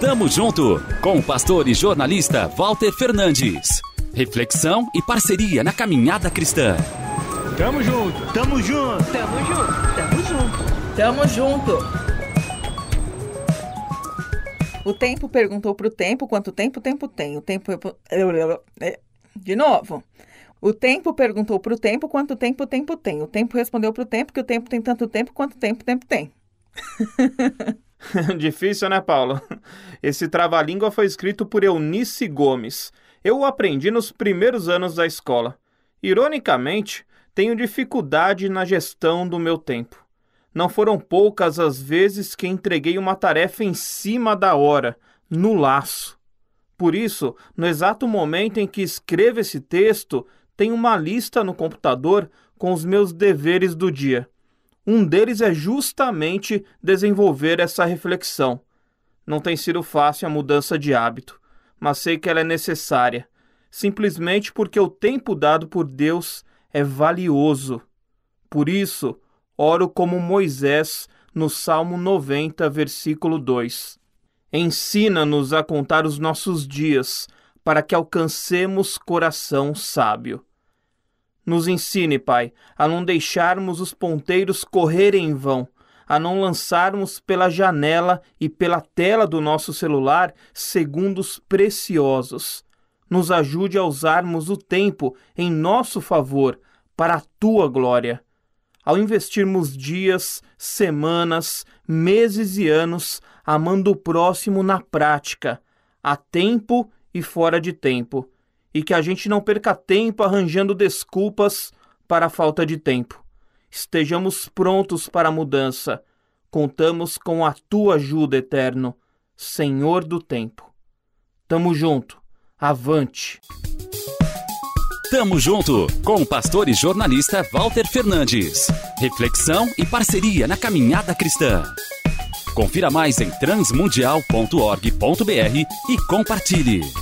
Tamo junto com o pastor e jornalista Walter Fernandes. Reflexão e parceria na caminhada cristã. Tamo junto, tamo junto, tamo junto, tamo junto, tamo junto. O tempo perguntou pro tempo quanto tempo o tempo tem. O tempo. É, de novo. O tempo perguntou pro tempo quanto tempo o tempo tem. O tempo respondeu pro tempo que o tempo tem tanto tempo quanto tempo o tempo tem. Difícil, né, Paulo? Esse trava-língua foi escrito por Eunice Gomes. Eu o aprendi nos primeiros anos da escola. Ironicamente, tenho dificuldade na gestão do meu tempo. Não foram poucas as vezes que entreguei uma tarefa em cima da hora, no laço. Por isso, no exato momento em que escrevo esse texto, tenho uma lista no computador com os meus deveres do dia. Um deles é justamente desenvolver essa reflexão. Não tem sido fácil a mudança de hábito, mas sei que ela é necessária, simplesmente porque o tempo dado por Deus é valioso. Por isso, oro como Moisés no Salmo 90, versículo 2. Ensina-nos a contar os nossos dias, para que alcancemos coração sábio. Nos ensine, Pai, a não deixarmos os ponteiros correrem em vão, a não lançarmos pela janela e pela tela do nosso celular segundos preciosos. Nos ajude a usarmos o tempo em nosso favor, para a tua glória. Ao investirmos dias, semanas, meses e anos amando o próximo na prática, a tempo e fora de tempo e que a gente não perca tempo arranjando desculpas para a falta de tempo. Estejamos prontos para a mudança. Contamos com a tua ajuda, eterno, Senhor do tempo. Tamo junto. Avante. Tamo junto com o pastor e jornalista Walter Fernandes. Reflexão e parceria na caminhada cristã. Confira mais em transmundial.org.br e compartilhe.